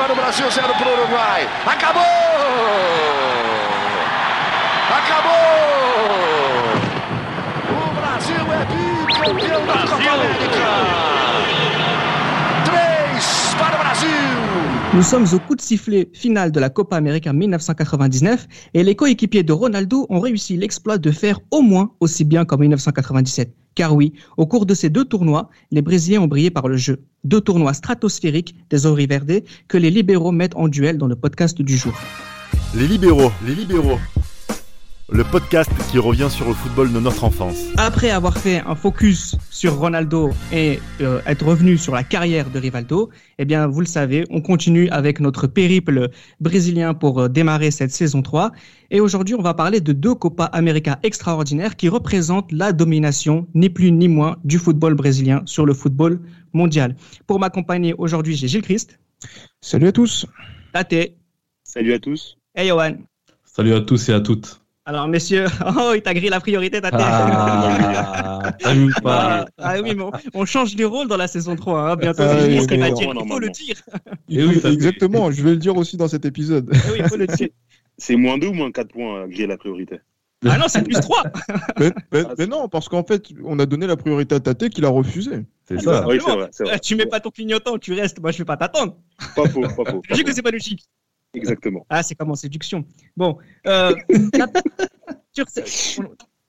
para o Brasil, 0 para o Uruguai. Acabou! Acabou! O Brasil é bicampeão da Copa América! Três para o Brasil! Nous sommes au coup de sifflet final de la Copa América 1999 et les coéquipiers de Ronaldo ont réussi l'exploit de faire au moins aussi bien qu'en 1997. Car oui, au cours de ces deux tournois, les Brésiliens ont brillé par le jeu. Deux tournois stratosphériques des Oriverde que les libéraux mettent en duel dans le podcast du jour. Les libéraux, les libéraux. Le podcast qui revient sur le football de notre enfance. Après avoir fait un focus sur Ronaldo et euh, être revenu sur la carrière de Rivaldo, eh bien, vous le savez, on continue avec notre périple brésilien pour euh, démarrer cette saison 3. Et aujourd'hui, on va parler de deux Copa América extraordinaires qui représentent la domination, ni plus ni moins, du football brésilien sur le football mondial. Pour m'accompagner aujourd'hui, j'ai Gilles Christ. Salut à tous. Tate. Salut à tous. Et Johan. Salut à tous et à toutes. Alors, messieurs, oh, il t'a grillé la priorité, Tate. Ah, pas. Ah, ah oui, mais on, on change de rôle dans la saison 3. Hein. Bientôt, Ah oui, mais va dire. Il faut le dire. Et oui, t'as- Exactement, je vais le dire aussi dans cet épisode. Eh oui, il faut le dire. C'est moins 2 ou moins 4 points que j'ai la priorité Ah non, c'est plus 3. mais, mais- Ah, mais non, parce qu'en fait, on a donné la priorité à Tate qui l'a refusé. C'est ça. Oui, vrai. vrai. tu mets pas ton clignotant, tu restes. Moi, je vais pas t'attendre. Pas faux, pas faux. Je dis que c'est pas logique. Exactement. Ah, c'est comme en séduction. Bon, euh,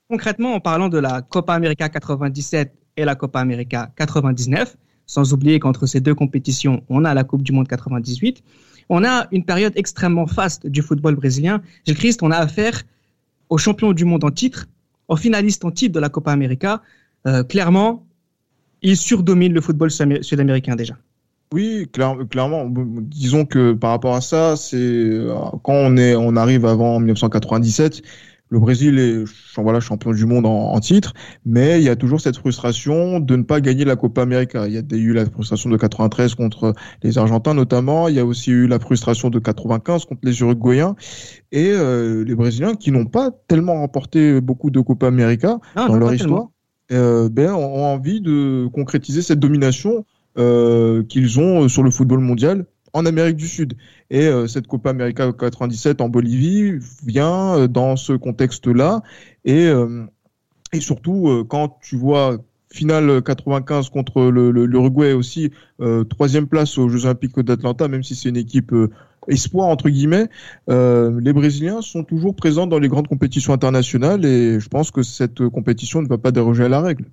concrètement, en parlant de la Copa América 97 et la Copa América 99, sans oublier qu'entre ces deux compétitions, on a la Coupe du Monde 98, on a une période extrêmement faste du football brésilien. Gilles Christ, on a affaire aux champions du monde en titre, aux finalistes en titre de la Copa América. Euh, clairement, ils surdominent le football sud- sud-américain déjà. Oui, clair- clairement. Disons que par rapport à ça, c'est euh, quand on est, on arrive avant 1997, le Brésil est voilà champion du monde en, en titre, mais il y a toujours cette frustration de ne pas gagner la Copa América. Il y a eu la frustration de 93 contre les Argentins notamment. Il y a aussi eu la frustration de 95 contre les Uruguayens et euh, les Brésiliens qui n'ont pas tellement remporté beaucoup de Copa América Non, dans leur histoire, euh, ben, ont envie de concrétiser cette domination euh, qu'ils ont euh, sur le football mondial en Amérique du Sud. Et euh, cette Copa América 97 en Bolivie vient dans ce contexte-là. Et, et surtout, quand tu vois finale 95 contre le- le- l'Uruguay aussi, troisième place aux Jeux Olympiques d'Atlanta, même si c'est une équipe espoir entre guillemets, les Brésiliens sont toujours présents dans les grandes compétitions internationales et je pense que cette compétition ne va pas déroger à la règle.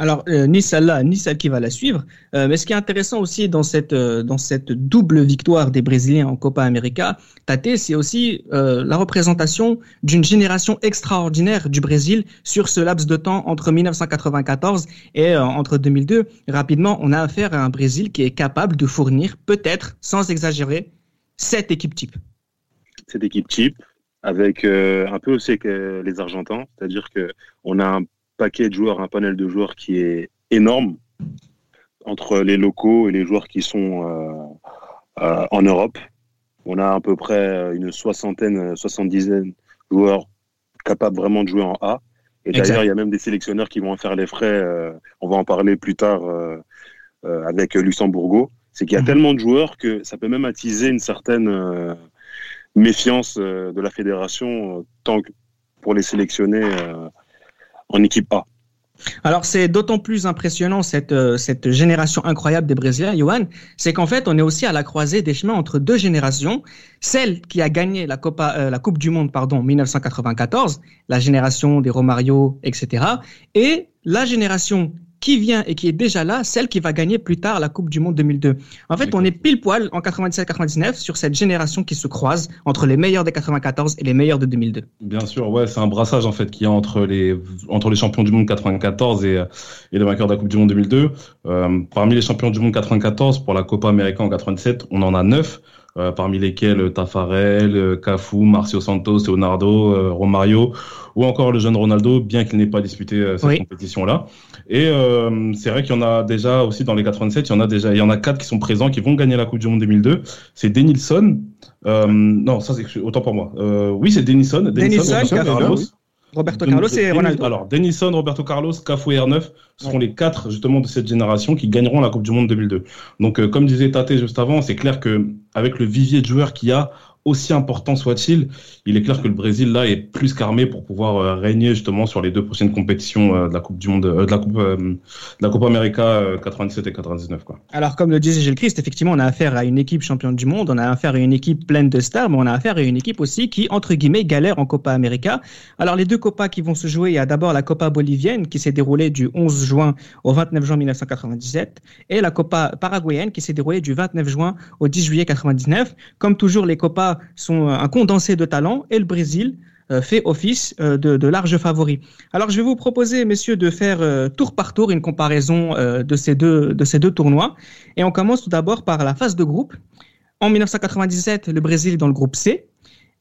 Alors, euh, ni celle-là, ni celle qui va la suivre. Euh, mais ce qui est intéressant aussi dans cette, euh, dans cette double victoire des Brésiliens en Copa América, Tate, c'est aussi la représentation d'une génération extraordinaire du Brésil sur ce laps de temps entre 1994 et entre 2002. Rapidement, on a affaire à un Brésil qui est capable de fournir, peut-être, sans exagérer, sept équipes types. Cette équipe type, avec un peu aussi les Argentins, c'est-à-dire que on a un paquet de joueurs, un panel de joueurs qui est énorme entre les locaux et les joueurs qui sont euh, euh, en Europe. On a à peu près une soixantaine, soixante-dizaine de joueurs capables vraiment de jouer en A. Et d'ailleurs, il y a même des sélectionneurs qui vont en faire les frais. euh, on va en parler plus tard euh, euh, avec Luxembourgo. C'est qu'il y a Mhm. tellement de joueurs que ça peut même attiser une certaine euh, méfiance euh, de la fédération euh, tant que pour les sélectionner euh, en équipe A. Alors c'est d'autant plus impressionnant cette, euh, cette génération incroyable des Brésiliens, Johan, c'est qu'en fait on est aussi à la croisée des chemins entre deux générations, celle qui a gagné la, euh, la Coupe du Monde pardon 1994, la génération des Romario, etc., et la génération qui vient et qui est déjà là, celle qui va gagner plus tard la Coupe du Monde 2002. En fait, on est pile poil en 97-99 sur cette génération qui se croise entre les meilleurs des 94 et les meilleurs de 2002. Bien sûr, ouais, c'est un brassage en fait qu'il y a entre les entre les champions du monde 94 et, et les vainqueurs de la Coupe du Monde 2002. Euh, parmi les champions du monde 94 pour la Copa América en 97, on en a neuf. Euh, parmi lesquels Tafarel, euh, Cafu, Marcio Santos, Leonardo, euh, Romario, ou encore le jeune Ronaldo, bien qu'il n'ait pas disputé euh, cette Oui. compétition-là. Et euh, c'est vrai qu'il y en a déjà aussi dans les 87, il y en a déjà, il y en a quatre qui sont présents, qui vont gagner la Coupe du Monde 2002. C'est Denilson. Euh, non, ça c'est autant pour moi. Euh, oui, c'est Denilson. Denilson, Denilson, Cafu. Ramos. Roberto Carlos et Ronaldo. Alors, Denison, Roberto Carlos, Cafu et R9 seront les quatre justement de cette génération qui gagneront la Coupe du Monde 2002. Donc, euh, comme disait Tate juste avant, c'est clair que avec le vivier de joueurs qu'il y a, aussi important soit-il, il est clair que le Brésil là est plus qu'armé pour pouvoir euh, régner justement sur les deux prochaines compétitions euh, de la Coupe du Monde, euh, de la Coupe, de la Copa América euh, 97 et 99 quoi. Alors, comme le disait Gilles Christ, effectivement, on a affaire à une équipe championne du monde, on a affaire à une équipe pleine de stars, mais on a affaire à une équipe aussi qui, entre guillemets, galère en Copa América. Alors, les deux Copas qui vont se jouer, il y a d'abord la Copa bolivienne qui s'est déroulée du 11 juin au 29 juin 1997 et la Copa paraguayenne qui s'est déroulée du 29 juin au 10 juillet 99. Comme toujours, les Copas sont un condensé de talents et le Brésil euh, fait office euh, de, de large favori. Alors, je vais vous proposer, messieurs, de faire euh, tour par tour une comparaison euh, de, ces deux, de ces deux tournois. Et on commence tout d'abord par la phase de groupe. En 1997, le Brésil dans le groupe C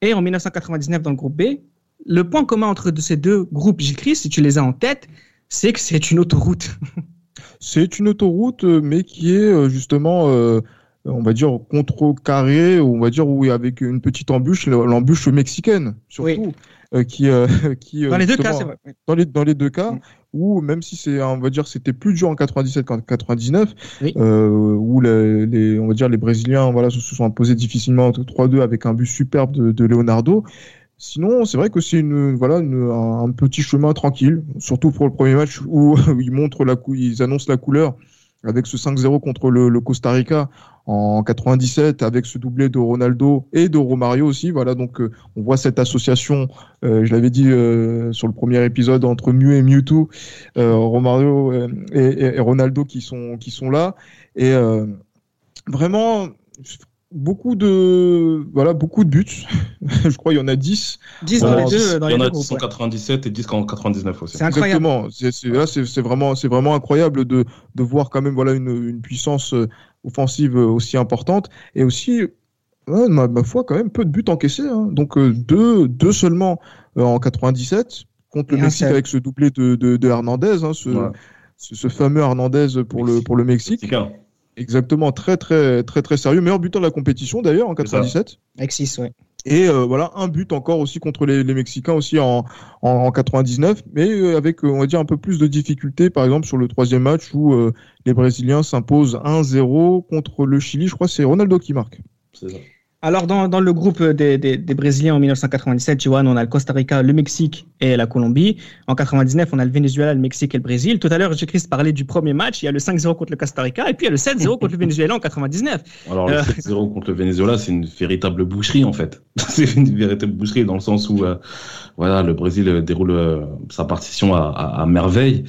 et en 1999 dans le groupe B. Le point commun entre ces deux groupes, Gilles Christ, si tu les as en tête, c'est que c'est une autoroute. C'est une autoroute, euh, mais qui est euh, justement, euh, on va dire, contrecarrée, ou on va dire, où avec une petite embûche, l'embûche mexicaine, surtout, euh, qui, euh, qui euh, Dans les deux cas, c'est vrai. Dans les, dans les deux cas, Mm. où même si c'est, on va dire, c'était plus dur en 97 qu'en 99, Oui. euh, où les, les- on va dire, les Brésiliens, voilà, se sont imposés difficilement 3-2 avec un but superbe de, de Leonardo. Sinon, c'est vrai que c'est une, voilà, une- un, un petit chemin tranquille, surtout pour le premier match où ils montrent la, cou- ils annoncent la couleur avec ce 5-0 contre le, le Costa Rica en 97, avec ce doublé de Ronaldo et de Romario aussi. Voilà, donc euh, on voit cette association, euh, je l'avais dit euh, sur le premier épisode, entre Mew et Mewtwo, Romario et, et- Ronaldo qui sont, qui sont là. Et vraiment, beaucoup de, voilà, beaucoup de buts. je crois qu'il y en a 10. 10 dans les deux, dans Il y en a groupes. 10 en ouais. 97 et 10 en 99 aussi. C'est incroyable. Exactement. C'est, c'est, là, c'est, c'est vraiment, c'est vraiment incroyable de, de voir quand même voilà une, une puissance euh, offensive euh, aussi importante et aussi, ouais, ma, ma foi, quand même peu de buts encaissés. hein. Donc euh, deux, deux seulement euh, en 97 contre le Et Mexique avec ce doublé de, de, de Hernandez, hein, ce, Ouais. ce, ce fameux Hernandez pour le, pour le Mexique. Mexicain. Exactement, très très très très sérieux, meilleur buteur de la compétition d'ailleurs en C'est ça. 97. Avec 6, ouais. Et euh, voilà, un but encore aussi contre les, les Mexicains aussi en, en, en 99, mais euh, avec, euh, on va dire, un peu plus de difficultés, par exemple sur le troisième match où euh, les Brésiliens s'imposent 1-0 contre le Chili. Je crois que c'est Ronaldo qui marque. C'est ça. Alors, dans, dans le groupe des, des, des Brésiliens en 1997, Johan, on a le Costa Rica, le Mexique et la Colombie. En 99, on a le Venezuela, le Mexique et le Brésil. Tout à l'heure, j'ai Christ parlait du premier match. Il y a le 5-0 contre le Costa Rica et puis il y a le 7-0 contre le Venezuela en 99. Alors, le Euh. 7-0 contre le Venezuela, c'est une véritable boucherie, en fait. c'est une véritable boucherie dans le sens où, euh, voilà, le Brésil euh, déroule euh, sa partition à, à, à merveille.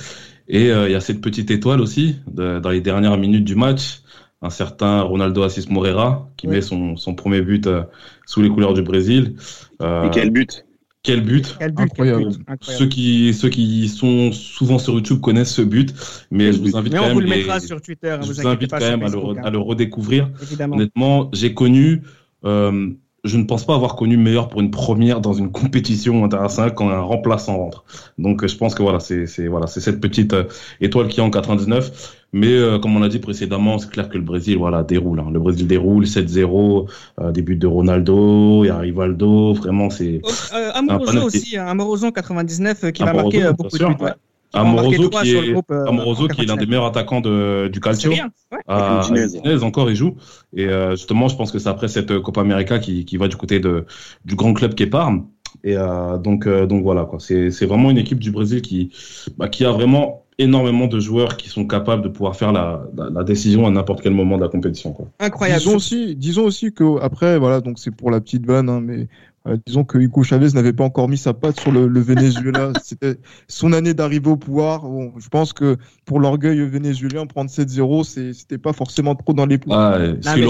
Et euh, il y a cette petite étoile aussi, de- dans les dernières minutes du match, un certain Ronaldo Assis Moreira, qui Oui. met son, son premier but euh, sous les couleurs du Brésil. Euh, Et quel but? quel but? Quel but, Incroyable. quel but. Incroyable. Ceux qui, ceux qui sont souvent sur YouTube connaissent ce but, mais je vous invite Mais quand on même, vous le les- mettra sur Twitter. hein, je vous vous invite pas quand même à le, Facebook, hein. à le redécouvrir. Évidemment. Honnêtement, j'ai connu, euh, je ne pense pas avoir connu meilleur pour une première dans une compétition internationale quand un remplaçant rentre. Donc, euh, je pense que voilà, c'est voilà, c'est cette petite euh, étoile qui est en 99. Mais euh, comme on l'a dit précédemment, c'est clair que le Brésil, voilà, déroule. hein. Le Brésil déroule 7-0, euh, des buts de Ronaldo, il y a Rivaldo, vraiment c'est Oh, euh, Amoroso aussi, hein, Amoroso en 99 euh, qui va marquer beaucoup de buts. ouais. Qui Amoroso qui est groupe, euh, Amoroso qui est l'un des 99. meilleurs attaquants de, du Calcio. rien. Ouais. à. Udinese encore il joue et euh, justement je pense que c'est après cette Copa América qui, qui va du côté de du grand club qu'est Parme et euh, donc euh, donc voilà quoi c'est c'est vraiment une équipe du Brésil qui bah, qui a vraiment énormément de joueurs qui sont capables de pouvoir faire la, la, la décision à n'importe quel moment de la compétition quoi. Incroyable. Disons aussi, disons aussi que après, voilà, donc c'est pour la petite vanne, hein, mais euh, disons que Hugo Chavez n'avait pas encore mis sa patte sur le, le Venezuela. C'était son année d'arrivée au pouvoir. Bon, je pense que pour l'orgueil vénézuélien, prendre 7-0, c'est- c'était pas forcément trop dans les plans. Ah,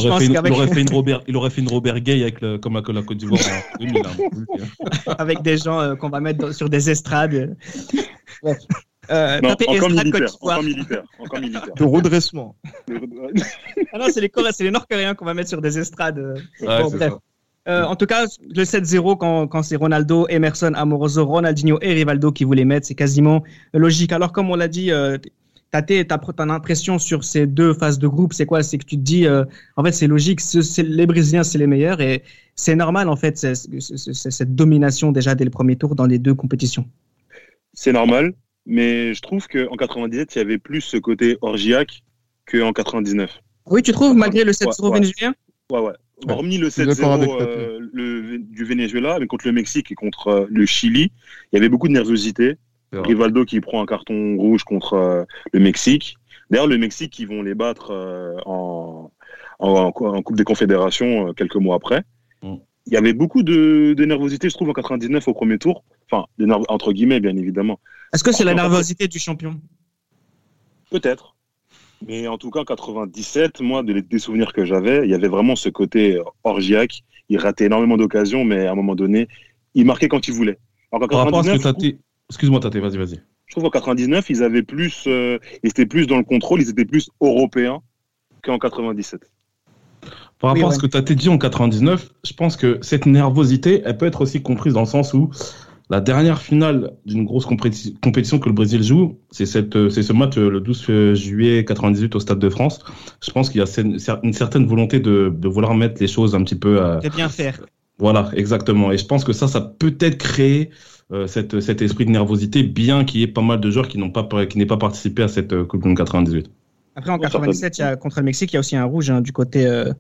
aurait fait, une, il aurait fait une Robert il aurait fait une Robert Gay avec le, comme la, la Côte d'Ivoire en 2000 hein, on peut le dire. avec des gens euh, qu'on va mettre dans- sur des estrades. Bref. Euh, Non, encore estrade militaire, Côte d'Ivoire. encore militaire, encore militaire. De redressement. Ah non, c'est les, Nord-Coréens qu'on va mettre sur des estrades. Ouais, Bon, c'est bref. ça. Euh, en tout cas, le 7-0, quand, quand c'est Ronaldo, Emerson, Amoroso, Ronaldinho et Rivaldo qui voulaient mettre, c'est quasiment logique. Alors, comme on l'a dit, euh, Tate, ta ton impression sur ces deux phases de groupe, c'est quoi? C'est que tu te dis, euh, en fait, c'est logique, les Brésiliens, c'est les meilleurs et c'est normal, en fait, cette domination déjà dès le premier tour dans les deux compétitions. C'est normal, mais je trouve qu'en 97, il y avait plus ce côté orgiaque qu'en 99. Oui, tu trouves, malgré le 7-0 vénézuélien? Ouais, ouais. Hormis le 7-0 euh, du Venezuela, mais contre le Mexique et contre euh, le Chili, il y avait beaucoup de nervosité. Rivaldo qui prend un carton rouge contre euh, le Mexique. D'ailleurs, le Mexique, ils vont les battre euh, en, en, Coupe des Confédérations euh, quelques mois après. Mm. Il y avait beaucoup de, nervosité, je trouve, en 99 au premier tour. Enfin, entre guillemets, bien évidemment. Est-ce que c'est la nervosité du champion? Peut-être. Mais en tout cas, en 97, moi, des souvenirs que j'avais, il y avait vraiment ce côté orgiaque. Il ratait énormément d'occasions, mais à un moment donné, il marquait quand il voulait. Alors, Par rapport à ce que Excuse-moi, Tate, vas-y, vas-y. Je trouve qu'en 99, ils avaient plus, euh, ils étaient plus dans le contrôle, ils étaient plus européens qu'en 97. Par rapport à ce que tu as dit en 99, je pense que cette nervosité, elle peut être aussi comprise dans le sens où la dernière finale d'une grosse compétition que le Brésil joue, c'est c'est ce match euh, le 12 juillet 98 au Stade de France. Je pense qu'il y a une certaine volonté de, de, vouloir mettre les choses un petit peu. À... De bien faire. Voilà, exactement. Et je pense que ça, ça peut être créé euh, cette, cet esprit de nervosité, bien qu'il y ait pas mal de joueurs qui n'ont pas, qui n'aient pas participé à cette euh, Coupe du Monde 98. Après, en 97, il y a, contre le Mexique, il y a aussi un rouge hein, du côté euh,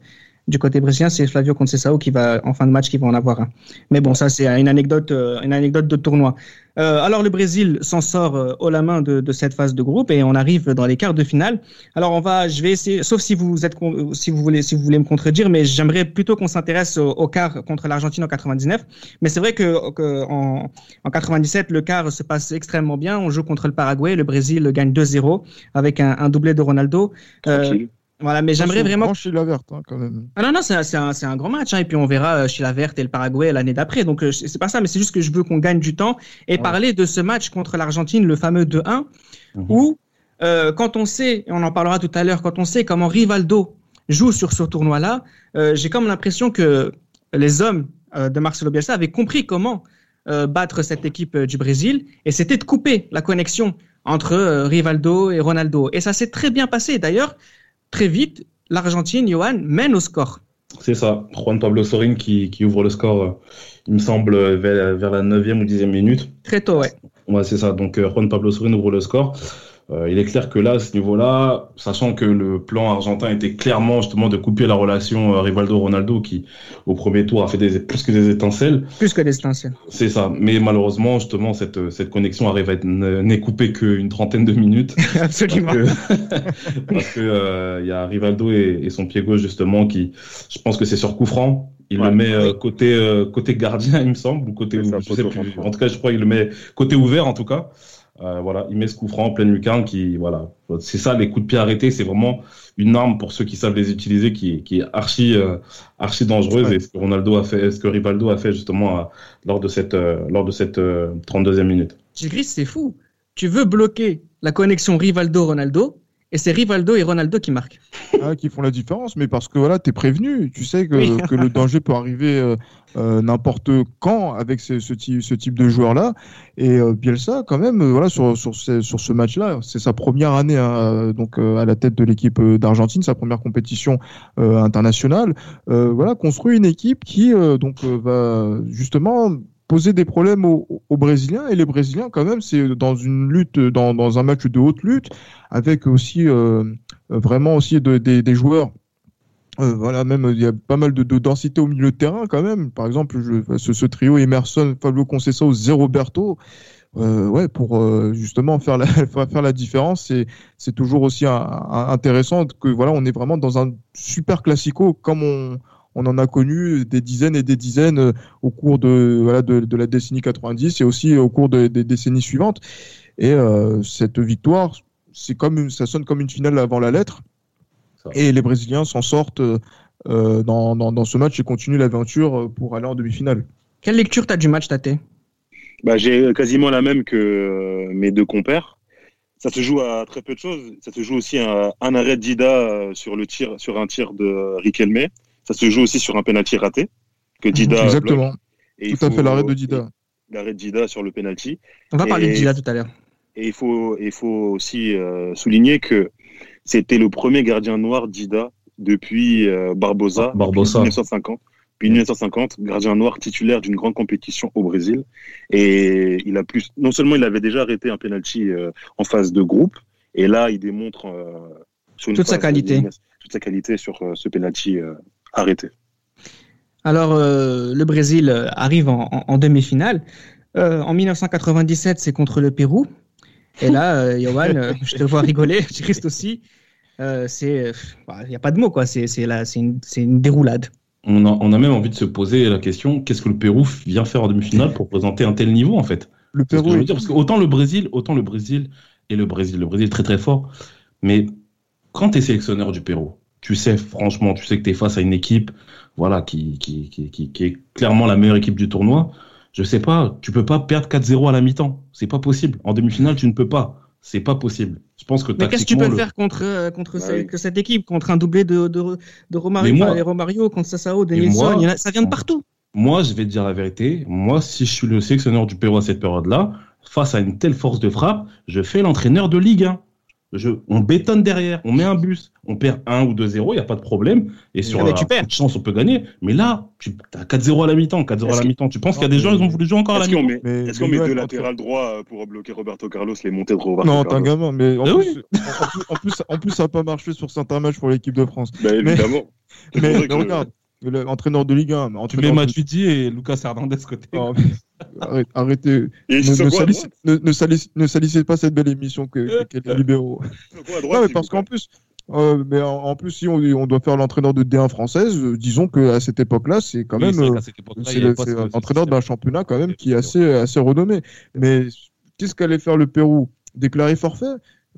du côté brésilien, c'est Flavio Conceição qui va en fin de match qui va en avoir un. Mais bon, ça c'est une anecdote, euh, une anecdote de tournoi. Euh, alors le Brésil s'en sort euh, haut la main de, de, cette phase de groupe et on arrive dans les quarts de finale. Alors on va, je vais essayer, sauf si vous êtes, si vous voulez, si vous voulez me contredire, mais j'aimerais plutôt qu'on s'intéresse au, au, quart contre l'Argentine en 99. Mais c'est vrai que, que en, en, 97 le quart se passe extrêmement bien. On joue contre le Paraguay, le Brésil gagne 2-0 avec un, un, doublé de Ronaldo. Euh, voilà, mais j'aimerais vraiment. Chez la verte, hein, quand même. Ah non, non, c'est un, un, grand match, hein, et puis on verra euh, chez la verte et le Paraguay l'année d'après. Donc euh, c'est pas ça, mais c'est juste que je veux qu'on gagne du temps et parler de ce match contre l'Argentine, le fameux 2-1, mhm. où euh, quand on sait, et on en parlera tout à l'heure, quand on sait comment Rivaldo joue sur ce tournoi-là, euh, j'ai comme l'impression que les hommes euh, de Marcelo Bielsa avaient compris comment battre cette équipe du Brésil, et c'était de couper la connexion entre Rivaldo et Ronaldo. Et ça s'est très bien passé. D'ailleurs, très vite, l'Argentine, Johan, mène au score. C'est ça, Juan Pablo Sorin qui, qui, ouvre le score, il me semble, vers, vers la 9e ou 10e minute. Très tôt, ouais. Ouais, c'est ça. Donc, euh, Juan Pablo Sorin ouvre le score. Euh, il est clair que là, à ce niveau-là, sachant que le plan argentin était clairement justement de couper la relation euh, Rivaldo-Ronaldo, qui au premier tour a fait des, plus que des étincelles. Plus que des étincelles. C'est ça. Mais malheureusement, justement, cette, cette connexion arrive à être n'est coupée qu'une trentaine de minutes. Absolument. Parce que, euh, il y a Rivaldo et, et, son pied gauche justement qui, je pense que c'est sur coup franc. Il le met euh, côté côté gardien, il me semble, ou côté, je sais plus. En tout cas, je crois qu'il le met côté ouvert en tout cas. Euh, voilà, il met ce coup franc en pleine lucarne qui, voilà, c'est ça les coups de pied arrêtés, c'est vraiment une arme pour ceux qui savent les utiliser qui, qui est archi, euh, archi dangereuse. Et ce que Ronaldo a fait, ce que Rivaldo a fait justement euh, lors de cette, lors de cette 32e minute. Gris, c'est fou. Tu veux bloquer la connexion Rivaldo-Ronaldo, et c'est Rivaldo et Ronaldo qui marquent. Ah, qui font la différence, mais parce que voilà, tu es prévenu. Tu sais que, que le danger peut arriver euh, euh, n'importe quand avec ce, ce, type, ce type de joueur-là. Et euh, Bielsa, quand même, voilà, sur, sur, ce, sur ce match-là, c'est sa première année hein, donc, à la tête de l'équipe d'Argentine, sa première compétition internationale. voilà, construit une équipe qui donc, va justement poser des problèmes aux, Brésiliens. Et les Brésiliens quand même c'est dans une lutte dans, dans, un match de haute lutte avec aussi euh, vraiment aussi de, des joueurs euh, voilà même il y a pas mal de, de, densité au milieu de terrain quand même. Par exemple je, ce, ce, trio Emerson Fabio Conceição Zé Roberto euh, ouais pour euh, justement faire la faire la différence c'est c'est toujours aussi intéressant que voilà on est vraiment dans un super classico comme on on en a connu des dizaines et des dizaines euh, au cours de, voilà, de, la décennie 90 et aussi au cours des décennies suivantes. Et euh, cette victoire, c'est comme ça sonne comme une finale avant la lettre. Et les Brésiliens s'en sortent euh, dans, dans, ce match et continuent l'aventure pour aller en demi-finale. Quelle lecture tu as du match, Tate? Bah, J'ai quasiment la même que mes deux compères. Ça se joue à très peu de choses. Ça se joue aussi à un arrêt Dida sur, le tir, sur un tir de Riquelme. Ça se joue aussi sur un penalty raté que Dida. Exactement. Et tout à fait l'arrêt de Dida. L'arrêt de Dida sur le penalty. On va parler de Dida tout à l'heure. Et il faut, il faut aussi euh, souligner que c'était le premier gardien noir d'Ida depuis euh, Barbosa, Barbosa. depuis 1950. Puis 1950, gardien noir titulaire d'une grande compétition au Brésil. Et il a plus, non seulement il avait déjà arrêté un penalty euh, en phase de groupe, et là il démontre euh, sur une Toute sa qualité. toute sa qualité sur euh, ce penalty euh, arrêté. Alors, euh, le Brésil euh, arrive en, en- en demi-finale. Euh, en 1997, c'est contre le Pérou. Et là, euh, euh, je te vois rigoler, Christ aussi. Euh, c'est, il n'y a pas de mots, quoi. C'est, c'est, là, c'est, une, c'est une déroulade. On a, on a même envie de se poser la question qu'est-ce que le Pérou vient faire en demi-finale pour présenter un tel niveau en fait? Le C'est ce que Pérou, je veux dire, parce que autant le Brésil, autant le Brésil et le Brésil, le Brésil est très très fort, mais quand tu es sélectionneur du Pérou, tu sais franchement, tu sais que tu es face à une équipe, voilà, qui, qui, qui, qui, qui est clairement la meilleure équipe du tournoi. Je sais pas, tu peux pas perdre 4-0 à la mi-temps, c'est pas possible. En demi-finale, tu ne peux pas, c'est pas possible. Je pense que Mais qu'est-ce que tu peux le- faire contre, euh, contre Bah ce- oui. que cette équipe, contre un doublé de, de, de Romario, moi- les Romario, contre Sassao, de Et Nilsson, moi- a- ça vient de partout. Moi, je vais te dire la vérité. Moi, si je suis le sélectionneur du Pérou à cette période-là, face à une telle force de frappe, je fais l'entraîneur de Ligue 1. Je, on bétonne derrière, on met un bus, on perd 1 ou 2-0, il n'y a pas de problème. Et sur Ah, un de chance, on peut gagner. Mais là, tu as 4-0 à la mi-temps, 4-0 à la mi-temps. Tu penses qu'il y a des gens, mais- ils ont voulu jouer encore à la Est-ce qu'on mi-temps est-ce qu'on met deux entre- latéral droit euh, pour bloquer Roberto Carlos, les montées de Roberto Non, Carlos t'as gamin, mais en, Eh plus, oui. en, plus, en, plus, en plus, ça n'a pas marché sur certains matchs pour l'équipe de France. Mais- évidemment. Mais, pour ça mais que- regarde, l'entraîneur de Ligue 1, mais Tu mets Matuidi et Lucas Hernandez côté. Arrêtez. Et Ne, ne ne, ne salissez- ne salissez pas cette belle émission que, qu'est les libéraux. Droite, Non, mais s'il parce qu'en plus, euh, mais en, en plus, si on, on doit faire l'entraîneur de D1 française, euh, disons qu'à cette époque-là, c'est quand Oui, même c'est vrai euh, qu'à cette époque-là, c'est y avait le- pas c'est ce- un ce entraîneur système. d'un championnat quand même qui est assez, assez renommé. Mais qu'est-ce qu'allait faire le Pérou? Déclarer forfait?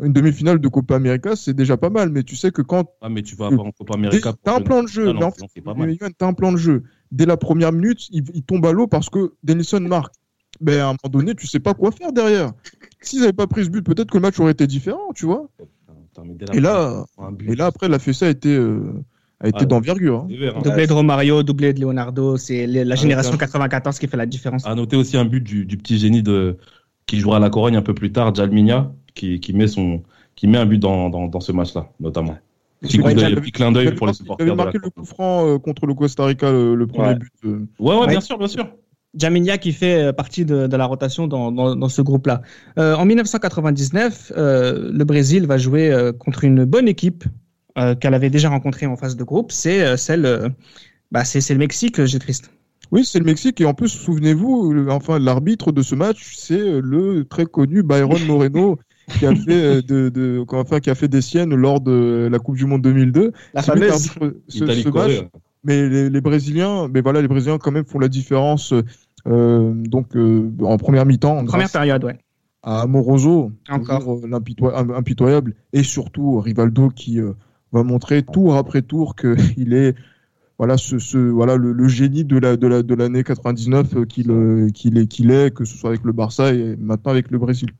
Une demi-finale de Copa América, c'est déjà pas mal. Mais tu sais que quand Ah, mais tu vas avoir en Copa América. T'as un plan de jeu, Ah, mais non, en fait, non, c'est pas mal. mais Yoann, t'as un plan de jeu. Dès la première minute, il, il tombe à l'eau parce que Denison marque. Ben, à un moment donné, tu sais pas quoi faire derrière. S'ils n'avaient pas pris ce but, peut-être que le match aurait été différent, tu vois. Mais Et là, but. et là après, la fessée a été, euh, a été Ah, d'envergure. hein. Hein. Doublé de Romario, doublé de Leonardo, c'est la Ah, génération ouais. 94 qui fait la différence. À noter aussi un but du, du petit génie de, qui jouera à la Corogne un peu plus tard, Jalminia, qui, qui, met, son, qui met un but dans, dans, dans ce match-là, notamment. Petit, Ouais, clin Il d'œil pour les marqué- il supporters. avait marqué le coup franc euh, contre le Costa Rica, le, le premier Ouais. but. euh. Ouais, ouais, bien sûr, bien sûr. Jaminia qui fait euh, partie de, de la rotation dans, dans, dans ce groupe-là. Euh, en 1999, euh, le Brésil va jouer euh, contre une bonne équipe euh, qu'elle avait déjà rencontrée en phase de groupe. C'est euh, celle, euh, bah, c'est c'est le Mexique, j'ai triste. Oui, c'est le Mexique. Et en plus, souvenez-vous, enfin, l'arbitre de ce match, c'est le très connu Byron Moreno. Qui a fait euh, de, de enfin, qui a fait des siennes lors de la Coupe du Monde 2002 La fameuse. ce, ce match, mais les, les Brésiliens, mais voilà, les Brésiliens quand même font la différence. euh, donc euh, en première mi-temps, Première période, ouais. à Amoroso, Encore. impitoyable, et surtout Rivaldo qui euh, va montrer tour après tour qu'il est voilà ce, ce voilà le, le génie de la de la de l'année 99 euh, qu'il euh, qu'il est qu'il est que ce soit avec le Barça et maintenant avec le Brésil.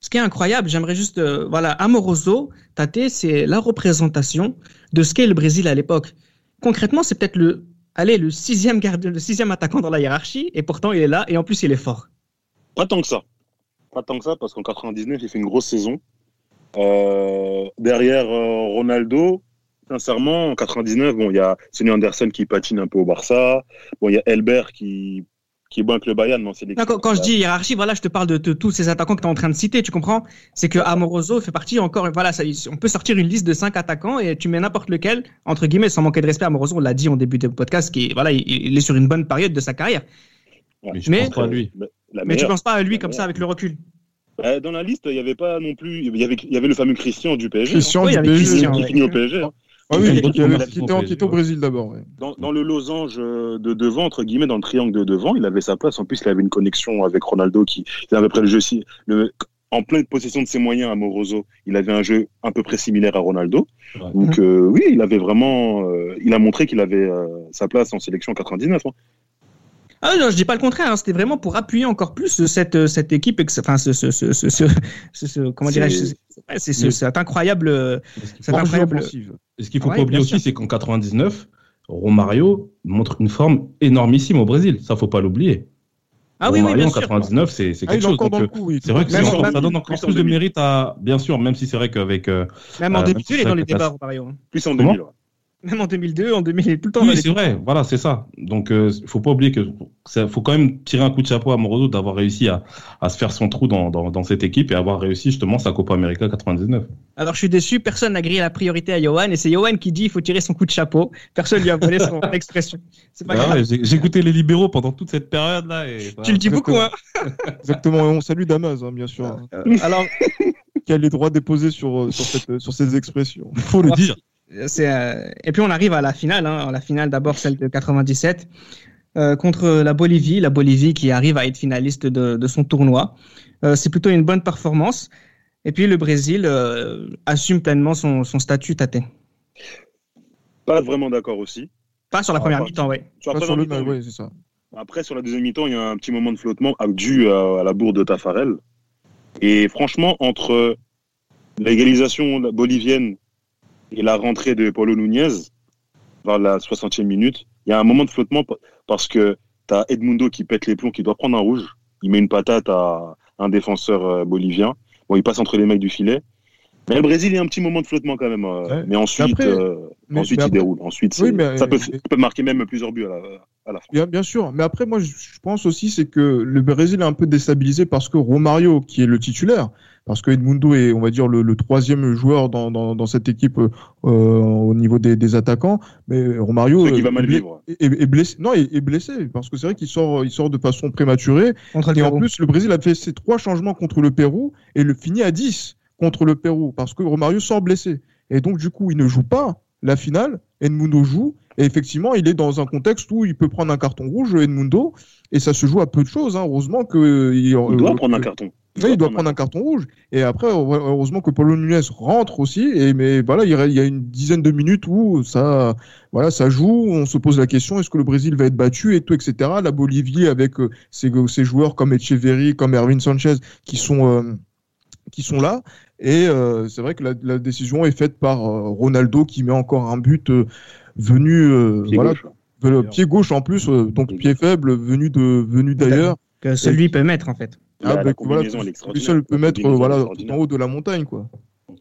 Ce qui est incroyable, j'aimerais juste, euh, voilà, Amoroso, Tate, c'est la représentation de ce qu'est le Brésil à l'époque. Concrètement, c'est peut-être le, allez, le sixième gardien, le sixième attaquant dans la hiérarchie, et pourtant il est là, et en plus il est fort. Pas tant que ça. Pas tant que ça, parce qu'en 99, il fait une grosse saison. Euh, derrière euh, Ronaldo, sincèrement, en 99, bon, il y a Sonny Anderson qui patine un peu au Barça. Bon, il y a Elbert qui, qui est bon avec le Bayern, mais. Non, quand, quand je dis hiérarchie, voilà, je te parle de, de tous ces attaquants que tu es en train de citer, tu comprends? C'est que Amoroso fait partie encore, voilà, ça, on peut sortir une liste de cinq attaquants et tu mets n'importe lequel, entre guillemets, sans manquer de respect, Amoroso, on l'a dit en début de podcast, qui, voilà, il, il est sur une bonne période de sa carrière. Ouais. Mais je Mais- pense pas à lui. Mais, la Mais tu penses pas à lui comme ça avec le recul? Bah, dans la liste, il n'y avait pas non plus. Il y avait, il y avait le fameux Christian du PSG. Christian Oui, du PSG. Christian, qui ouais. finit au PSG. Ah oui, Il y avait- qui qui sont était, en- PSG, qui était au. Brésil d'abord. ouais. Dans, dans le losange euh, de devant, entre guillemets, dans le triangle de devant, il avait sa place. En plus, il avait une connexion avec Ronaldo qui à peu près le jeu. Le, en pleine possession de ses moyens, Amoroso, il avait un jeu à peu près similaire à Ronaldo. Ouais. Donc euh, oui, il avait vraiment, euh, il a montré qu'il avait euh, sa place en sélection en 99. hein. Ah non, je dis pas le contraire. hein, C'était vraiment pour appuyer encore plus cette cette équipe, et que- enfin ce ce ce ce, ce, ce- ce- comment C'est- dirais-je C'est incroyable. euh, Ce qu'il C'est faut- Hors jeu incroyable. offensif. et ce qu'il faut Ouais, pas oublier aussi, c'est qu'en 99, Romario montre une forme énormissime au Brésil. Ça, faut pas l'oublier. Ah oui, oui, Romario bien en sûr. 99, c'est c'est Ah, quelque chose. oui. c'est vrai que encore- ça donne encore plus de 2000. mérite à, bien sûr, même si c'est vrai qu'avec. euh, Même en Euh, 2002, il est dans les débats, Romario. Plus en Comment 2000. Même en 2002, en 2000, il est tout le temps Oui, c'est vrai, voilà, c'est ça. Donc, euh, faut pas oublier que ça, faut quand même tirer un coup de chapeau à Moroso d'avoir réussi à, à se faire son trou dans, dans, dans cette équipe et avoir réussi justement sa Copa América 99. Alors je suis déçu, personne n'a grillé la priorité à Johan et c'est Johan qui dit il faut tirer son coup de chapeau. Personne lui a volé son expression. C'est pas Ah grave. ouais, j'ai écouté les libéraux pendant toute cette période-là. Et, Tu le dis beaucoup, hein Exactement. Et on salue Damas, hein, bien sûr, hein, Alors, qui a les droits déposés sur, euh, sur, cette, sur ces expressions. faut le dire. C'est euh, et puis on arrive à la finale. Hein. La finale d'abord celle de 97 euh, contre la Bolivie. La Bolivie qui arrive à être finaliste de, de son tournoi. Euh, c'est plutôt une bonne performance. Et puis le Brésil euh, assume pleinement son, son statut tâté. Pas vraiment d'accord aussi. Pas sur la Ah, première mi-temps, ouais. Sur la première mi-temps, oui. c'est ça. Après, sur la deuxième mi-temps, il y a un petit moment de flottement dû à, à la bourre de Tafarel. Et franchement, entre l'égalisation bolivienne et la rentrée de Paulo Nunez, vers la 60e minute, il y a un moment de flottement pa- parce que tu Edmundo qui pète les plombs, qui doit prendre un rouge. Il met une patate à un défenseur euh, bolivien. Bon, il passe entre les mecs du filet. Mais le Brésil, il y a un petit moment de flottement quand même. euh, Ouais. Mais ensuite, après- euh, mais- ensuite mais il déroule. Ensuite, Oui, c'est- mais- ça, peut, mais- ça peut marquer même plusieurs buts à la, à la fin. Bien, bien sûr. Mais après, moi, je je pense aussi, c'est que le Brésil est un peu déstabilisé parce que Romario, qui est le titulaire, parce que Edmundo est, on va dire, le, le troisième joueur dans, dans, dans cette équipe euh, au niveau des, des attaquants, mais Romario euh, va mal est vivre. est, est blessé. Non, est, est blessé parce que c'est vrai qu'il sort, il sort de façon prématurée. Contre Et en Pérou. plus, le Brésil a fait ses trois changements contre le Pérou et le finit à 10 contre le Pérou parce que Romario sort blessé. Et donc, du coup, il ne joue pas la finale. Edmundo joue. Et effectivement, il est dans un contexte où il peut prendre un carton rouge, Edmundo. Et ça se joue à peu de choses. Hein. Heureusement que. Il doit euh, prendre un carton. oui, il doit prendre un carton rouge. Et après, heureusement que Paulo Nunes rentre aussi. Et mais voilà, il y a- il une dizaine de minutes où ça, voilà, ça joue. On se pose la question est-ce que le Brésil va être battu et tout, etc. La Bolivie avec euh, ses, ses joueurs comme Echeverry, comme Erwin Sanchez, qui sont euh, qui sont là. Et euh, c'est vrai que la, la décision est faite par euh, Ronaldo qui met encore un but euh, venu, euh, Pied voilà, gauche. euh, pied gauche en plus, euh, donc pied faible venu de venu d'ailleurs. Que celui peut mettre, en fait. Ah, bah, voilà, combinaison, elle est lui extraordinaire. seul peut mettre voilà tout en haut de la montagne quoi.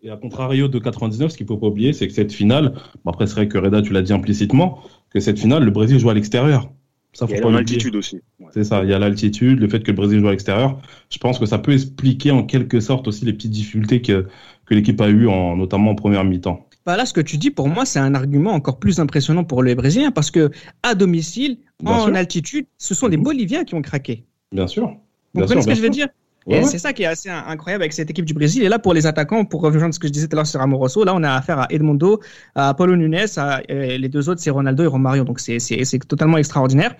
Et à contrario de 99, ce qu'il faut pas oublier, c'est que cette finale, bon après c'est vrai que Reda, tu l'as dit implicitement, que cette finale, le Brésil joue à l'extérieur. Ça, Et faut elle est pas en l'oublier. altitude aussi. Ouais. C'est ça, il y a l'altitude, le fait que le Brésil joue à l'extérieur. Je pense que ça peut expliquer en quelque sorte aussi les petites difficultés que, que l'équipe a eues, en, notamment en première mi-temps. Bah là, ce que tu dis, pour moi, c'est un argument encore plus impressionnant pour les Brésiliens parce que à domicile, Bien en sûr. altitude, ce sont des Mhm. Boliviens qui ont craqué. Bien sûr. Vous Bien comprenez sûr, ce que je veux dire? Ouais, c'est ça qui est assez incroyable avec cette équipe du Brésil. Et là, pour les attaquants, pour rejoindre ce que je disais tout à l'heure sur Amoroso, là, on a affaire à Edmundo, à Paulo Nunes, à, les deux autres, c'est Ronaldo et Romario. Donc, c'est, totalement extraordinaire.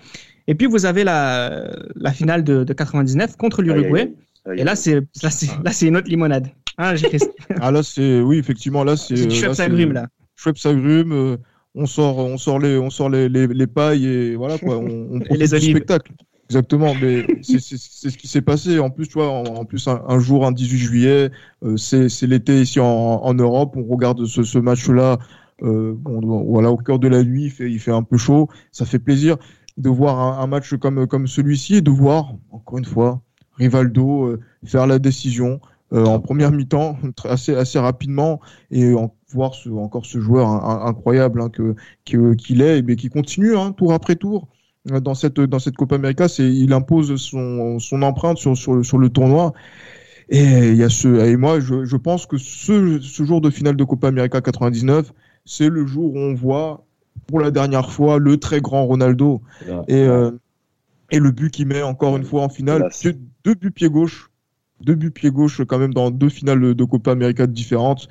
Et puis, vous avez la, la finale de, de 99 contre l'Uruguay. Et là, c'est, là, c'est, une autre limonade. Hein, Ah là c'est oui effectivement là c'est Schweppes agrumes, là. Schweppes agrumes, euh, on sort on sort les on sort les, les, les pailles et voilà quoi on, on les du spectacle. Exactement, mais c'est ce qui s'est passé. En plus, tu vois, en, plus un, jour, un 18 juillet, euh, c'est l'été ici en, en Europe. On regarde ce, ce match-là. Euh, voilà, au cœur de la nuit, il fait, il fait un peu chaud. Ça fait plaisir de voir un, un match comme comme celui-ci et de voir encore une fois Rivaldo euh, faire la décision euh, en première mi-temps assez assez rapidement et en, voir ce, encore ce joueur incroyable hein, qu'il est, mais qui continue hein, tour après tour dans cette dans cette Copa América, c'est il impose son son empreinte sur sur le, sur le tournoi. Et il y a ce et moi je, je pense que ce ce jour de finale de Copa América 99, c'est le jour où on voit pour la dernière fois le très grand Ronaldo Là. et euh, et le but qu'il met encore une fois en finale, deux, deux buts pied gauche, deux buts pied gauche quand même dans deux finales de Copa América différentes.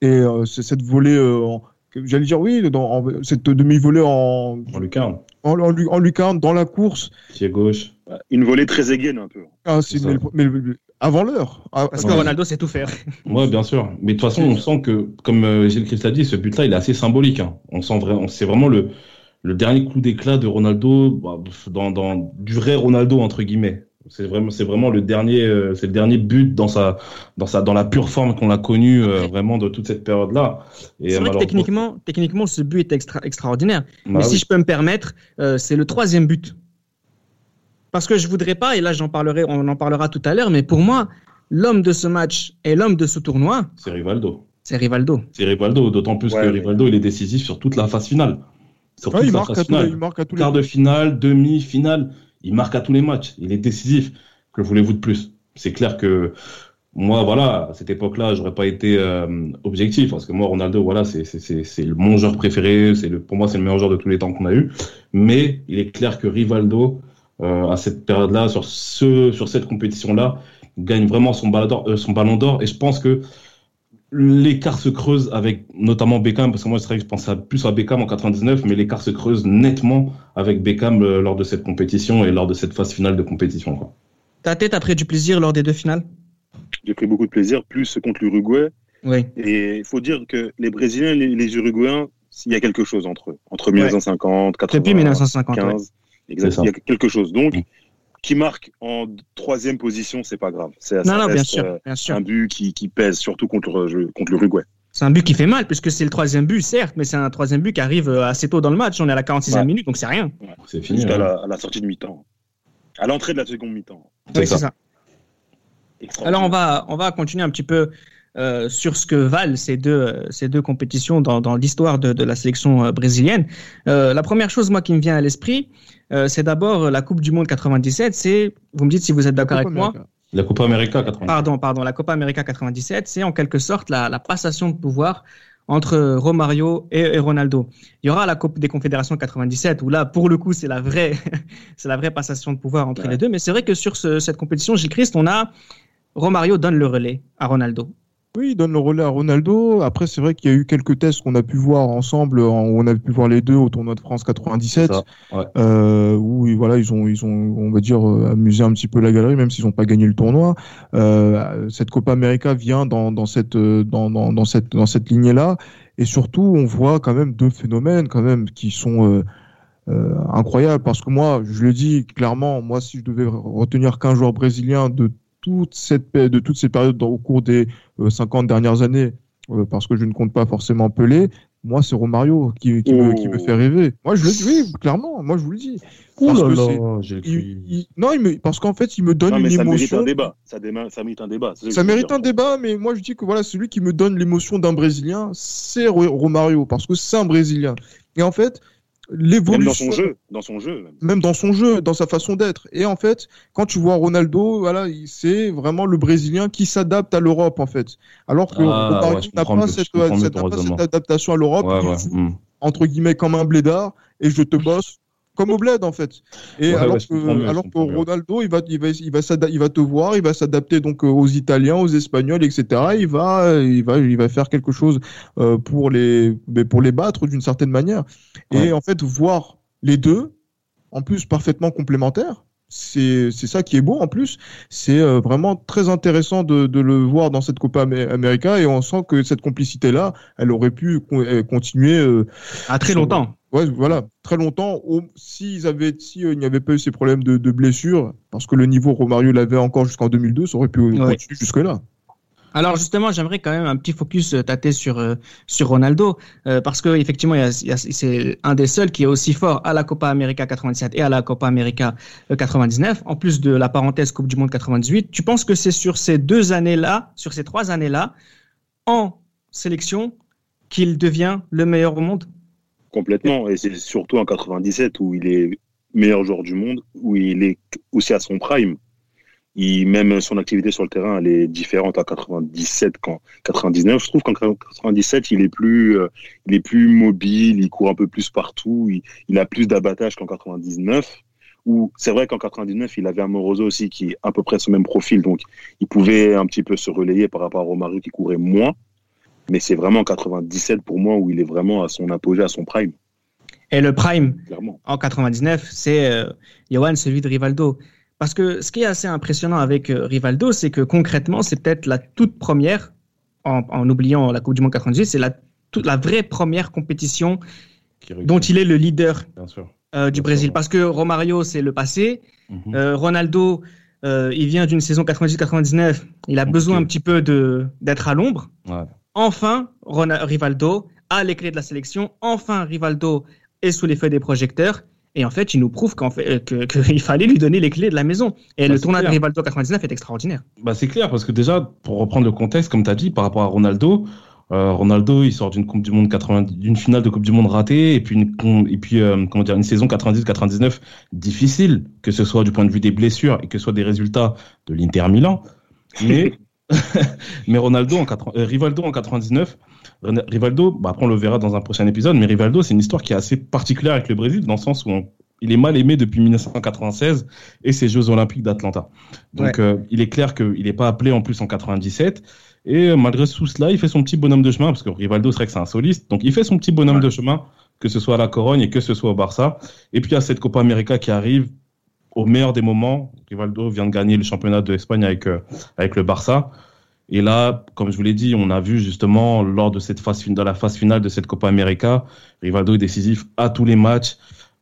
Et euh, c'est cette volée, euh, en- j'allais dire oui, dans, en- cette demi-volée en, En lucarne, en, en, lu- en lucarne dans la course. pied gauche. Une volée très aiguenne un peu. Ah, c'est mais, mais- avant l'heure. Ah, Parce Ouais. que Ronaldo sait tout faire. Ouais, bien sûr. Mais de toute façon, on sent que, comme euh, Gilles Christ a dit, ce but-là, il est assez symbolique. hein. On sent vraiment, c'est vraiment le, le dernier coup d'éclat de Ronaldo, bah, dans, dans du vrai Ronaldo entre guillemets. C'est vraiment, c'est vraiment le dernier, euh, c'est le dernier but dans sa, dans sa, dans la pure forme qu'on a connue euh, vraiment de toute cette période-là. Et C'est vrai que techniquement, techniquement, ce but est extra- extraordinaire. Bah Mais si je peux me permettre, euh, c'est le troisième but. Parce que je voudrais pas, et là j'en parlerai, on en parlera tout à l'heure, mais pour moi, l'homme de ce match et l'homme de ce tournoi, C'est Rivaldo. c'est Rivaldo. C'est Rivaldo, d'autant plus Ouais, que Rivaldo, il est décisif sur toute la phase finale. Sur Ouais, toute il, la marque phase à tous les, finale. il marque à tous les Quart de finale, demi, finale, il marque à tous les matchs. Il est décisif. Que voulez-vous de plus? C'est clair que moi, voilà, à cette époque-là, j'aurais pas été euh, objectif parce que moi, Ronaldo, voilà, c'est c'est mon joueur préféré. C'est le pour moi, c'est le meilleur joueur de tous les temps qu'on a eu. Mais il est clair que Rivaldo, euh, à cette période-là, sur ce sur cette compétition-là, gagne vraiment son ballon d'or. euh, son ballon d'or. Et je pense que l'écart se creuse avec notamment Beckham, parce que moi, c'est vrai que je pense à- plus à Beckham en 99, mais l'écart se creuse nettement avec Beckham euh, lors de cette compétition et lors de cette phase finale de compétition. Quoi. Ta tête a pris du plaisir lors des deux finales? J'ai pris beaucoup de plaisir, plus contre l'Uruguay. Oui. Et il faut dire que les Brésiliens et les, les Uruguayens, il y a quelque chose entre eux. Entre 1950, 80, Depuis 1950. ouais. 15. Exact. C'est ça. Il y a quelque chose. Donc, Mm. Qui marque en troisième position, c'est pas grave. C'est Non, ça non, bien reste, sûr, euh, bien sûr. un but qui, qui pèse, surtout contre, je- contre l'Uruguay. C'est un but qui fait mal, puisque c'est le troisième but, certes, mais c'est un troisième but qui arrive euh, assez tôt dans le match. On est à la 46e Ouais. minute, donc c'est rien. C'est fini. Jusqu'à hein. la, à la sortie de mi-temps. À l'entrée de la seconde mi-temps. C'est Oui, ça. c'est ça. Extraordinaire. Alors on va, on va continuer un petit peu euh, sur ce que valent ces deux, euh, ces deux compétitions dans, dans l'histoire de, de la sélection euh, brésilienne. Euh, la première chose, moi, qui me vient à l'esprit, euh, c'est d'abord la Coupe du Monde 97. C'est, vous me dites si vous êtes d'accord avec moi, La Copa América 80. Pardon, pardon, la Copa América 97, c'est en quelque sorte la, la passation de pouvoir entre Romario et, et Ronaldo. Il y aura la Coupe des Confédérations 97 où là, pour le coup, c'est la vraie, c'est la vraie passation de pouvoir entre Ouais. les deux. Mais c'est vrai que sur ce- cette compétition, Gilles Christ, on a Romario donne le relais à Ronaldo. Oui, il donne le relais à Ronaldo. Après, c'est vrai qu'il y a eu quelques tests qu'on a pu voir ensemble, en- où on a pu voir les deux au tournoi de France 97, C'est ça, ouais. euh, où voilà, ils ont, ils ont, on va dire, euh, amusé un petit peu la galerie, même s'ils n'ont pas gagné le tournoi. Euh, cette Copa América vient dans, dans cette, euh, dans, dans, dans cette, dans cette lignée-là, et surtout, on voit quand même deux phénomènes quand même qui sont euh, euh, incroyables. Parce que moi, je le dis clairement, moi, si je devais retenir qu'un joueur brésilien de toute cette, pé- de toutes ces périodes dans- au cours des euh, 50 dernières années, euh, parce que je ne compte pas forcément Pelé, moi, c'est Romario qui, qui, me, Oh. qui me fait rêver. Moi, je le dis, oui, clairement, moi, je vous le dis. Là que là, Il- il- non, il me, parce qu'en fait, il me donne Non, une ça mérite émotion. un débat. Ça, déma- ça mérite un débat. Ça mérite dire. un débat, mais moi, je dis que voilà, celui qui me donne l'émotion d'un Brésilien, c'est Ro- Romario, parce que c'est un Brésilien. Et en fait, Même l'évolution dans son jeu. Dans son jeu. même. même dans son jeu, dans sa façon d'être. Et en fait, quand tu vois Ronaldo, voilà, il- c'est vraiment le Brésilien qui s'adapte à l'Europe, en fait. Alors que Ah, ouais, n'a pas, cette, pas cette adaptation à l'Europe. Ouais, ouais. hmm. entre guillemets, comme un blédard, et je te bosse comme au bled, en fait. Et Ouais, alors mieux, que, alors que mieux. Ronaldo, il va, il va, il va, il va te voir, il va s'adapter donc euh, aux Italiens, aux Espagnols, etc. Il va, euh, il va, il va faire quelque chose euh, pour les, mais pour les battre d'une certaine manière. Et en fait, voir les deux, en plus parfaitement complémentaires. C'est c'est ça qui est beau en plus. C'est euh, vraiment très intéressant de, de le voir dans cette Copa Amé- América et on sent que cette complicité-là, elle aurait pu con- continuer euh, À très Sur- longtemps. Ouais, voilà, très longtemps. S'ils avaient, si euh, il n'y avait pas eu ces problèmes de, de blessures, parce que le niveau Romario l'avait encore jusqu'en 2002, ça aurait pu Ouais. continuer jusque-là. Alors justement, j'aimerais quand même un petit focus euh, tâter sur euh, sur Ronaldo euh, parce que effectivement, c'est un des seuls qui est aussi fort à la Copa América 87 et à la Copa América euh, 99, en plus de la parenthèse Coupe du Monde 98. Tu penses que c'est sur ces deux années-là, sur ces trois années-là, en sélection, qu'il devient le meilleur au monde? Complètement. Et c'est surtout en 97 où il est meilleur joueur du monde, où il est aussi à son prime. Il, même son activité sur le terrain, elle est différente en 97 qu'en 99. Je trouve qu'en 97, il est plus, euh, il est plus mobile, il court un peu plus partout, il, a plus d'abattage qu'en 99. Ou c'est vrai qu'en 99, il avait un aussi qui est à peu près ce même profil, donc il pouvait un petit peu se relayer par rapport à Romario qui courait moins. Mais c'est vraiment en 97 pour moi où il est vraiment à son apogée, à son prime, Et le prime clairement. en 99, c'est euh, Johan, celui de Rivaldo. Parce que ce qui est assez impressionnant avec euh, Rivaldo, c'est que concrètement, c'est peut-être la toute première, en, en oubliant la Coupe du Monde 98, c'est la, toute la vraie première compétition dont il est le leader Bien sûr. euh, du Bien Brésil. sûr. Parce que Romario, c'est le passé. Mhm. Euh, Ronaldo, euh, il vient d'une saison 98-99. Il a besoin un petit peu de d'être à l'ombre. Ouais. Enfin, Rivaldo a les clés de la sélection. Enfin, Rivaldo est sous les feux des projecteurs. Et en fait, il nous prouve qu'en fait, que- qu'il fallait lui donner les clés de la maison. Et Bah, le tournoi de. Rivaldo 99 est extraordinaire. Bah, c'est clair, parce que déjà, pour reprendre le contexte, comme tu as dit, par rapport à Ronaldo, euh, Ronaldo, il sort d'une Coupe du Monde 80, d'une finale de Coupe du Monde ratée, et puis une, con- et puis, euh, comment dire, une saison 90-99 difficile, que ce soit du point de vue des blessures et que ce soit des résultats de l'Inter Milan. Mais, mais Ronaldo en 80 euh, Rivaldo en 99, Ren- Rivaldo, bah, après on le verra dans un prochain épisode, mais Rivaldo, c'est une histoire qui est assez particulière avec le Brésil, dans le sens où on- il est mal aimé depuis 1996 et ses Jeux Olympiques d'Atlanta. Donc, euh, il est clair qu'il n'est pas appelé en plus en 97. Et euh, malgré tout cela, il fait son petit bonhomme de chemin, parce que Rivaldo, c'est vrai que c'est un soliste. Donc, il fait son petit bonhomme Ouais. de chemin, que ce soit à la Corogne et que ce soit au Barça. Et puis, il y a cette Copa América qui arrive au meilleur des moments. Rivaldo vient de gagner le championnat d'Espagne avec, euh, avec le Barça. Et là, comme je vous l'ai dit, on a vu justement lors de cette phase, dans la phase finale de cette Copa América, Rivaldo est décisif à tous les matchs.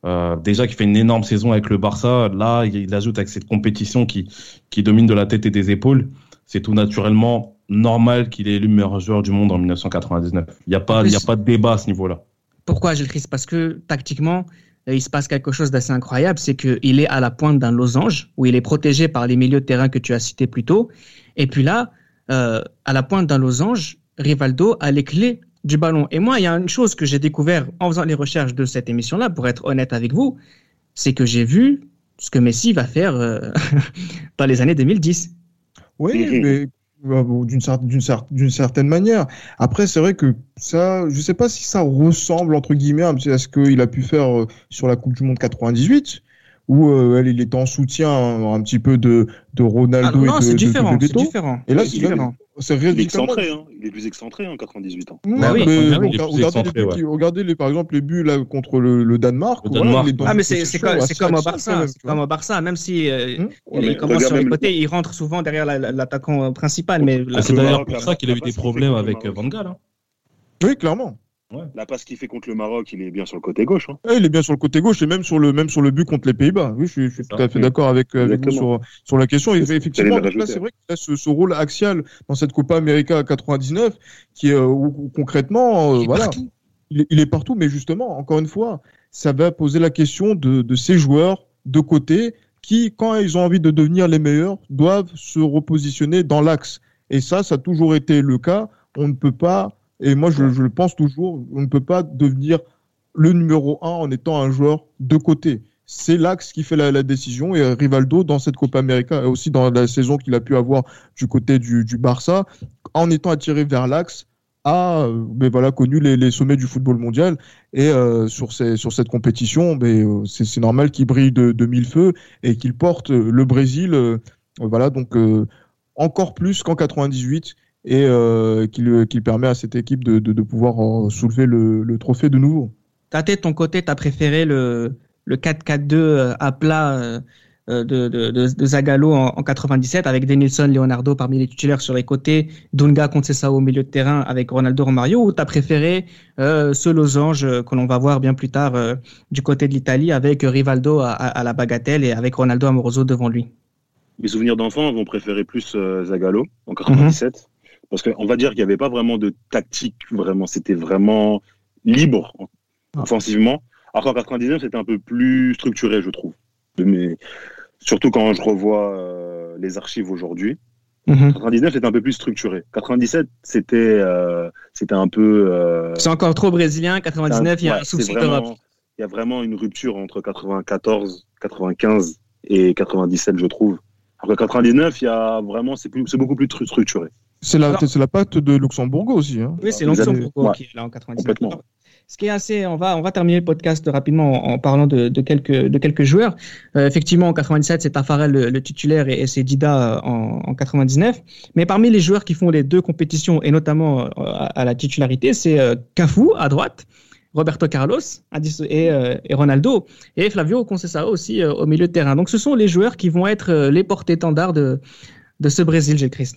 Euh, déjà qui fait une énorme saison avec le Barça, là il, ajoute avec cette compétition qui, qui domine de la tête et des épaules. C'est tout naturellement normal qu'il ait élu meilleur joueur du monde en 1999. Il n'y a pas, il y a pas de débat à ce niveau-là. Pourquoi, Gilles Christ? Parce que tactiquement, il se passe quelque chose d'assez incroyable, c'est qu'il est à la pointe d'un losange, où il est protégé par les milieux de terrain que tu as cités plus tôt. Et puis là, euh, à la pointe d'un losange, Rivaldo a les clés du ballon. Et moi, il y a une chose que j'ai découvert en faisant les recherches de cette émission-là, pour être honnête avec vous, c'est que j'ai vu ce que Messi va faire euh, dans les années 2010. Oui, Mhm. mais d'une cer- d'une cer- d'une certaine manière. Après, c'est vrai que ça, je sais pas si ça ressemble entre guillemets à ce qu'il a pu faire euh, sur la Coupe du Monde 98, où euh, elle, il était en soutien hein, un petit peu de, de Ah, Ronaldo non, et de, c'est de- de différent, c'est Bebeto. différent. Et là, C'est différent. C'est Il est excentré, hein. Il est plus excentré en 98 ans. Bah oui, mais oui. Regarde- plus regardez, les excentré, buts ouais. qui- regardez les, par exemple les buts là contre le, le Danemark. Le Ah, mais c'est comme, comme au Barça. comme au Barça, même si euh, Hum il, commence sur les côtés, il rentre souvent derrière la- la- l'attaquant principal. Mais Ah, c'est le d'ailleurs pour la- ça qu'il a eu des problèmes avec euh. Van Gaal. hein. Oui, clairement. La passe qu'il fait contre le Maroc, il est bien sur le côté gauche. hein. Il est bien sur le côté gauche et même sur le même sur le but contre les Pays-Bas. Oui, je suis, je suis tout à fait d'accord avec, euh, avec vous sur, sur la question. Et effectivement, c'est vrai qu'il a ce, ce rôle axial dans cette Copa América 99 qui est euh, où- où concrètement, euh, il est voilà, partout. il est, il est partout. Mais justement, encore une fois, ça va poser la question de, de ces joueurs de côté qui, quand ils ont envie de devenir les meilleurs, doivent se repositionner dans l'axe. Et ça, ça a toujours été le cas. On ne peut pas, et moi je, je le pense toujours, on ne peut pas devenir le numéro un en étant un joueur de côté. C'est l'axe qui fait la, la décision. Et Rivaldo, dans cette Copa América, et aussi dans la saison qu'il a pu avoir du côté du, du Barça, en étant attiré vers l'axe, a euh, ben voilà, connu les, les sommets du football mondial. Et euh, sur, ces, sur cette compétition, ben, euh, c'est normal qu'il brille de, de mille feux et qu'il porte le Brésil, euh, voilà, donc encore plus qu'en 98 et euh, qu'il permet à cette équipe de, de, de pouvoir euh, soulever le, le trophée de nouveau. Tate, de ton côté, tu as préféré le, le 4-4-2 euh, à plat euh, de, de, Zagallo en, en 97 avec Denilson, Leonardo parmi les titulaires sur les côtés, Dunga, Conceição au milieu de terrain avec Ronaldo Romario ou tu as préféré euh, ce losange que l'on va voir bien plus tard euh, du côté de l'Italie avec Rivaldo à, à, à la bagatelle et avec Ronaldo Amoroso devant lui? Mes souvenirs d'enfant vont préférer plus euh, Zagallo en 97. Parce qu'on va dire qu'il n'y avait pas vraiment de tactique, vraiment. C'était vraiment libre Ah. offensivement. Alors qu'en 99, c'était un peu plus structuré, je trouve. Mais surtout quand je revois euh, les archives aujourd'hui. Mhm. 99, c'était un peu plus structuré. 97, c'était euh, c'était un peu. euh, C'est encore trop brésilien, 99, il y a ouais, un souci d'Europe. Il y a vraiment une rupture entre 94, 95 et 97, je trouve. Alors que 99, il y a vraiment, c'est beaucoup plus tru- structuré. C'est la, Alors- la de Luxembourg aussi. Hein. Oui, c'est Luxembourg ouais. qui est là en 99. Complètement. Alors, Ce qui est assez, on va, on va terminer le podcast rapidement en, en parlant de, de quelques, de quelques joueurs. Euh, effectivement, en 97, c'est Tafarel le, le titulaire et, et c'est Dida euh, en, en 99. Mais parmi les joueurs qui font les deux compétitions et notamment euh, à, à la titularité, c'est euh, Cafu à droite, Roberto Carlos et, euh, et Ronaldo et Flavio Conceição aussi euh, au milieu de terrain. Donc, ce sont les joueurs qui vont être euh, les porte-étendards de, de ce Brésil, Gilles Christ.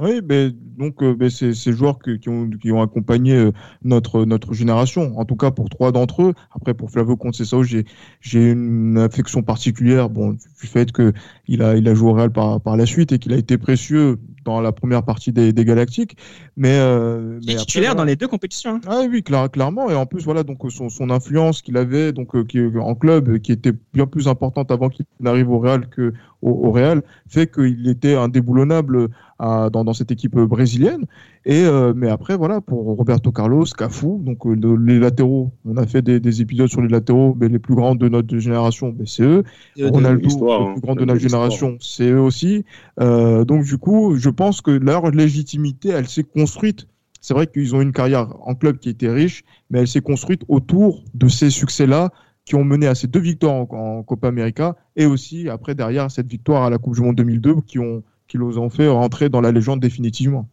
Oui, ben, donc ben, c'est ces joueurs que, qui, ont, qui ont accompagné notre, notre génération, en tout cas pour trois d'entre eux. Après, pour Flavio Conceição, j'ai j'ai une affection particulière, bon, du fait que il a, il a joué au Real par, par la suite et qu'il a été précieux dans la première partie des, des Galactiques. Mais, euh, mais titulaire dans les deux compétitions. Hein. Ah oui, clairement. Et en plus, voilà, donc son, son influence qu'il avait donc qui, en club, qui était bien plus importante avant qu'il n'arrive au Real que au, au Real, fait qu'il était indéboulonnable à, dans, dans cette équipe brésilienne. Et euh, mais après, voilà, pour Roberto Carlos, Cafu, donc euh, les latéraux, on a fait des, des, épisodes sur les latéraux, mais les plus grands de notre génération, ben, c'est eux. Ronaldo, les plus hein. grands de notre génération, c'est eux aussi. Euh, donc du coup, je pense que leur légitimité, elle s'est construite. C'est vrai qu'ils ont une carrière en club qui était riche, mais elle s'est construite autour de ces succès-là qui ont mené à ces deux victoires en, en, Copa América et aussi après derrière cette victoire à la Coupe du Monde 2002 qui ont qui les ont fait rentrer dans la légende définitivement.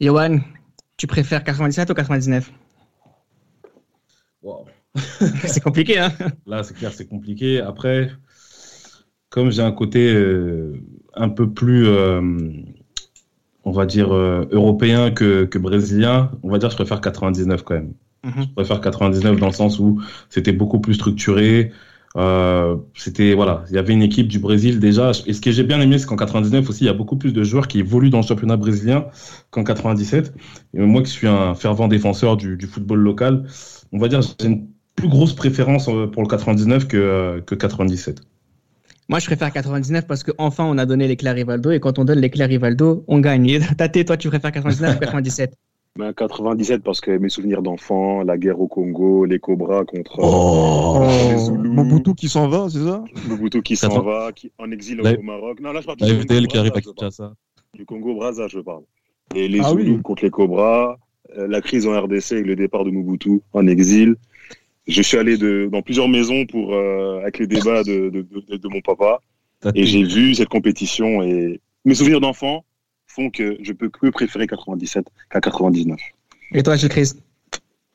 Yohan, tu préfères 97 ou 99 wow. C'est compliqué, hein? Là, c'est clair, c'est compliqué. Après, comme j'ai un côté euh, un peu plus, euh, on va dire, euh, européen que, que, brésilien, on va dire que je préfère 99 quand même. -hmm. Je préfère 99 dans le sens où c'était beaucoup plus structuré. Euh, c'était voilà, il y avait une équipe du Brésil déjà. Et ce que j'ai bien aimé, c'est qu'en 99 aussi, il y a beaucoup plus de joueurs qui évoluent dans le championnat brésilien qu'en 97. Et moi, qui suis un fervent défenseur du, du football local, on va dire j'ai une plus grosse préférence euh, pour le 99 que, euh, que 97. Moi, je préfère 99 parce qu'enfin, on a donné l'éclair Rivaldo et quand on donne l'éclair Rivaldo, on gagne. Tate, toi, tu préfères 99 ou 97 ben, 97 parce que mes souvenirs d'enfant, la guerre au Congo, les Cobras contre oh, les Zoulous. Mobutu qui s'en va, c'est ça? Mobutu qui s'en va, qui, en exil la... au Maroc. Non, là je parle la FDL qui arrive à Kinshasa. Du Congo Brazza, je parle. Et les ah, Zoulous oui. contre les Cobras, euh, la crise en RDC avec le départ de Mobutu en exil. Je suis allé de, dans plusieurs maisons pour euh, avec les débats de, de, de, de mon papa et j'ai vu cette compétition et mes souvenirs d'enfant font que je peux que préférer 97 qu'à 99. Et toi, Gilles Christ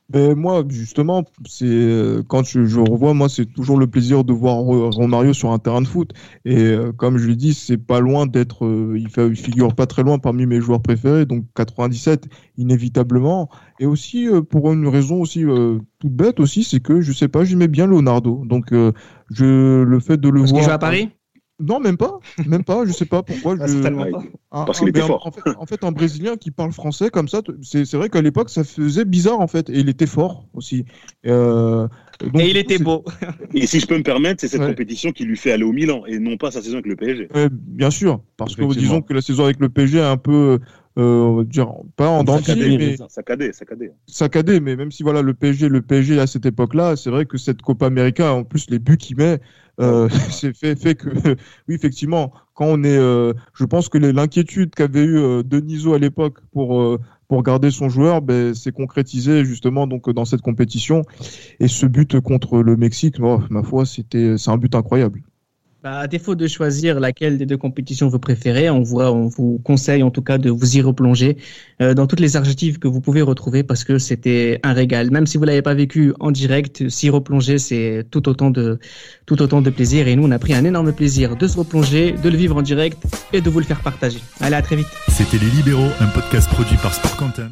ben moi, justement, c'est euh, quand je, je, revois, moi, c'est toujours le plaisir de voir Romario sur un terrain de foot. Et euh, comme je l'ai dit, c'est pas loin d'être, euh, il, fait, il figure pas très loin parmi mes joueurs préférés. Donc 97, inévitablement. Et aussi euh, pour une raison aussi euh, toute bête aussi, c'est que je sais pas, j'aimais bien Leonardo. Donc euh, je le fait de le Parce voir. qu'il joue à Paris? Non, même pas, même pas. Je sais pas pourquoi. Ah, je... pas. Ah, Parce qu'il était fort. En fait, en fait, un Brésilien qui parle français comme ça, c'est vrai qu'à l'époque, ça faisait bizarre en fait, et il était fort aussi. Euh, donc, et il était beau. et si je peux me permettre, c'est cette ouais. compétition qui lui fait aller au Milan et non pas sa saison avec le PSG. Ouais, bien sûr, parce que disons que la saison avec le PSG est un peu euh, on va dire pas en dentier, mais saccadé, saccadé. Saccadé, mais même si voilà le PSG, le PSG à cette époque-là, c'est vrai que cette Copa América, en plus les buts qu'il met, euh, c'est fait, fait que oui effectivement, quand on est, euh, je pense que l'inquiétude qu'avait eu euh, Deniso à l'époque pour pour garder son joueur, ben, c'est concrétisé justement donc dans cette compétition et ce but contre le Mexique, oh, ma foi, c'était c'est un but incroyable. Bah, à défaut de choisir laquelle des deux compétitions vous préférez, on vous, on vous conseille en tout cas de vous y replonger euh, dans toutes les archives que vous pouvez retrouver parce que c'était un régal. Même si vous l'avez pas vécu en direct, s'y replonger, c'est tout autant de tout autant de plaisir. Et nous, on a pris un énorme plaisir de se replonger, de le vivre en direct et de vous le faire partager. Allez, à très vite. C'était Les Libéraux, un podcast produit par Sport Content.